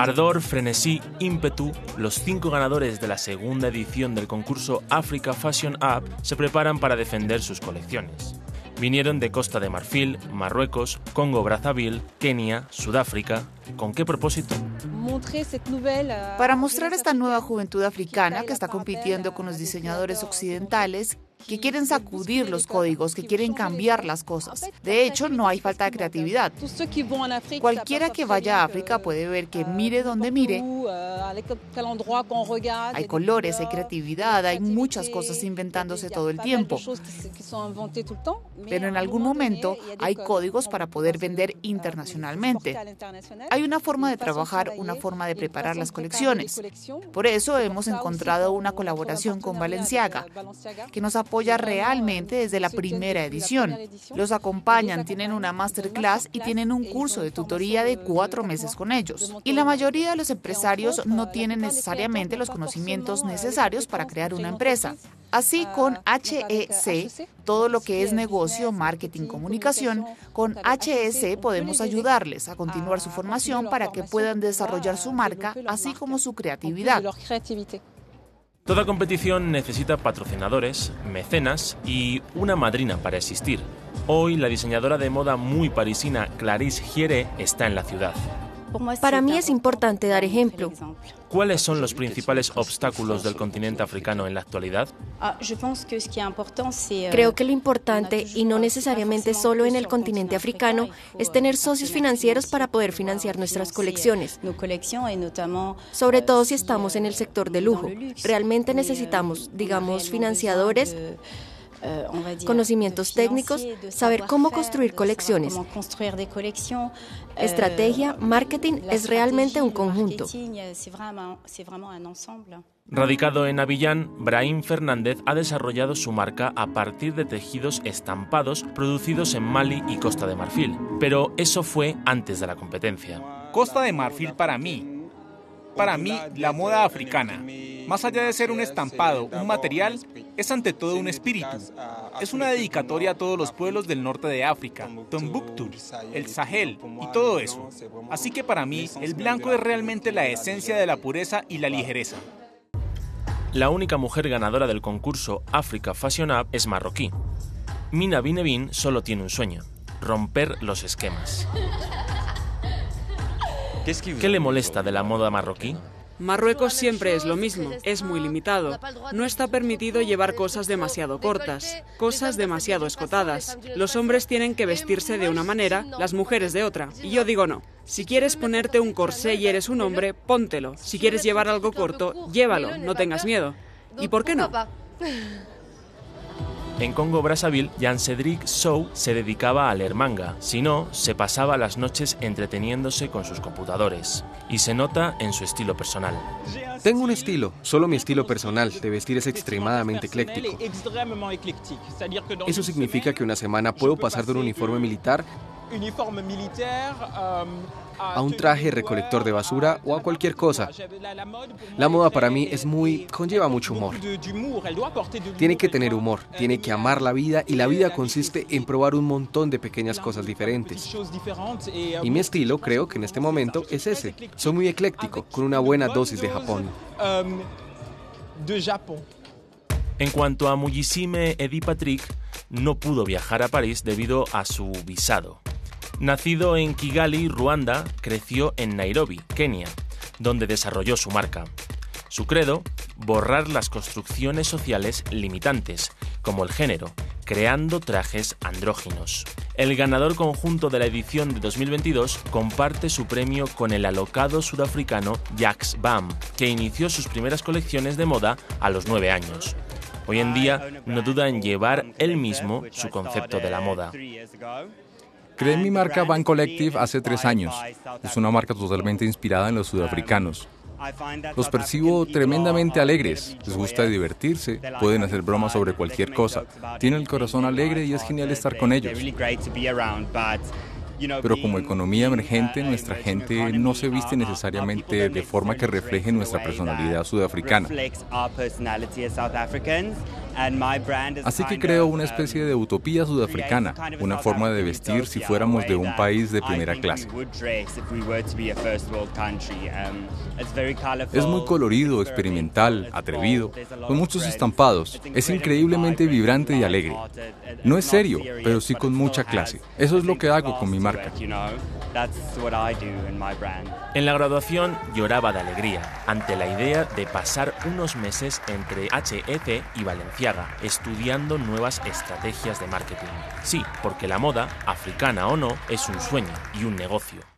Ardor, frenesí, ímpetu, los cinco ganadores de la segunda edición del concurso Africa Fashion Up se preparan para defender sus colecciones. Vinieron de Costa de Marfil, Marruecos, Congo Brazzaville, Kenia, Sudáfrica. ¿Con qué propósito? Para mostrar esta nueva juventud africana que está compitiendo con los diseñadores occidentales que quieren sacudir los códigos, que quieren cambiar las cosas. De hecho, no hay falta de creatividad. Cualquiera que vaya a África puede ver que mire donde mire. Hay colores, hay creatividad, hay muchas cosas inventándose todo el tiempo. Pero en algún momento hay códigos para poder vender internacionalmente. Hay una forma de trabajar, una forma de preparar las colecciones. Por eso hemos encontrado una colaboración con Valenciaga, que nos apoya realmente desde la primera edición. Los acompañan, tienen una masterclass y tienen un curso de tutoría de cuatro meses con ellos. Y la mayoría de los empresarios no tienen necesariamente los conocimientos necesarios para crear una empresa. Así con HEC, todo lo que es negocio, marketing, comunicación, con HEC podemos ayudarles a continuar su formación para que puedan desarrollar su marca, así como su creatividad. Toda competición necesita patrocinadores, mecenas y una madrina para existir. Hoy la diseñadora de moda muy parisina Clarisse Giere está en la ciudad. Para mí es importante dar ejemplo. ¿Cuáles son los principales obstáculos del continente africano en la actualidad? Creo que lo importante, y no necesariamente solo en el continente africano, es tener socios financieros para poder financiar nuestras colecciones, sobre todo si estamos en el sector de lujo. Realmente necesitamos, digamos, financiadores conocimientos técnicos, saber cómo construir colecciones. Estrategia, marketing es realmente un conjunto. Radicado en Avillán, Brahim Fernández ha desarrollado su marca a partir de tejidos estampados producidos en Mali y Costa de Marfil. Pero eso fue antes de la competencia. Costa de Marfil para mí. Para mí, la moda africana más allá de ser un estampado, un material, es ante todo un espíritu. Es una dedicatoria a todos los pueblos del norte de África, Tombuctú, el Sahel y todo eso. Así que para mí, el blanco es realmente la esencia de la pureza y la ligereza. La única mujer ganadora del concurso Africa Fashion Up es marroquí. Mina Binebin solo tiene un sueño, romper los esquemas. ¿Qué le molesta de la moda marroquí? Marruecos siempre es lo mismo, es muy limitado. No está permitido llevar cosas demasiado cortas, cosas demasiado escotadas. Los hombres tienen que vestirse de una manera, las mujeres de otra. Y yo digo no. Si quieres ponerte un corsé y eres un hombre, póntelo. Si quieres llevar algo corto, llévalo, no tengas miedo. ¿Y por qué no? En Congo Brazzaville, Jan Cedric Sou se dedicaba a leer manga, si no, se pasaba las noches entreteniéndose con sus computadores. Y se nota en su estilo personal. Tengo un estilo, solo mi estilo personal, de vestir es extremadamente ecléctico. Eso significa que una semana puedo pasar de un uniforme militar a un traje recolector de basura o a cualquier cosa. La moda para mí es muy... conlleva mucho humor. Tiene que tener humor, tiene que amar la vida y la vida consiste en probar un montón de pequeñas cosas diferentes. Y mi estilo creo que en este momento es ese. Soy muy ecléctico, con una buena dosis de Japón. En cuanto a Mujisime Edi Patrick, no pudo viajar a París debido a su visado. Nacido en Kigali, Ruanda, creció en Nairobi, Kenia, donde desarrolló su marca. Su credo, borrar las construcciones sociales limitantes, como el género, creando trajes andróginos. El ganador conjunto de la edición de 2022 comparte su premio con el alocado sudafricano Jax Bam, que inició sus primeras colecciones de moda a los nueve años. Hoy en día no duda en llevar él mismo su concepto de la moda. Creé mi marca Van Collective hace tres años. Es una marca totalmente inspirada en los sudafricanos. Los percibo tremendamente alegres, les gusta divertirse, pueden hacer bromas sobre cualquier cosa, tienen el corazón alegre y es genial estar con ellos. Pero como economía emergente, nuestra gente no se viste necesariamente de forma que refleje nuestra personalidad sudafricana. Así que creo una especie de utopía sudafricana, una forma de vestir si fuéramos de un país de primera clase. Es muy colorido, experimental, atrevido, con muchos estampados. Es increíblemente vibrante y alegre. No es serio, pero sí con mucha clase. Eso es lo que hago con mi marca. En la graduación lloraba de alegría ante la idea de pasar unos meses entre HEC y Valenciaga estudiando nuevas estrategias de marketing. Sí, porque la moda, africana o no, es un sueño y un negocio.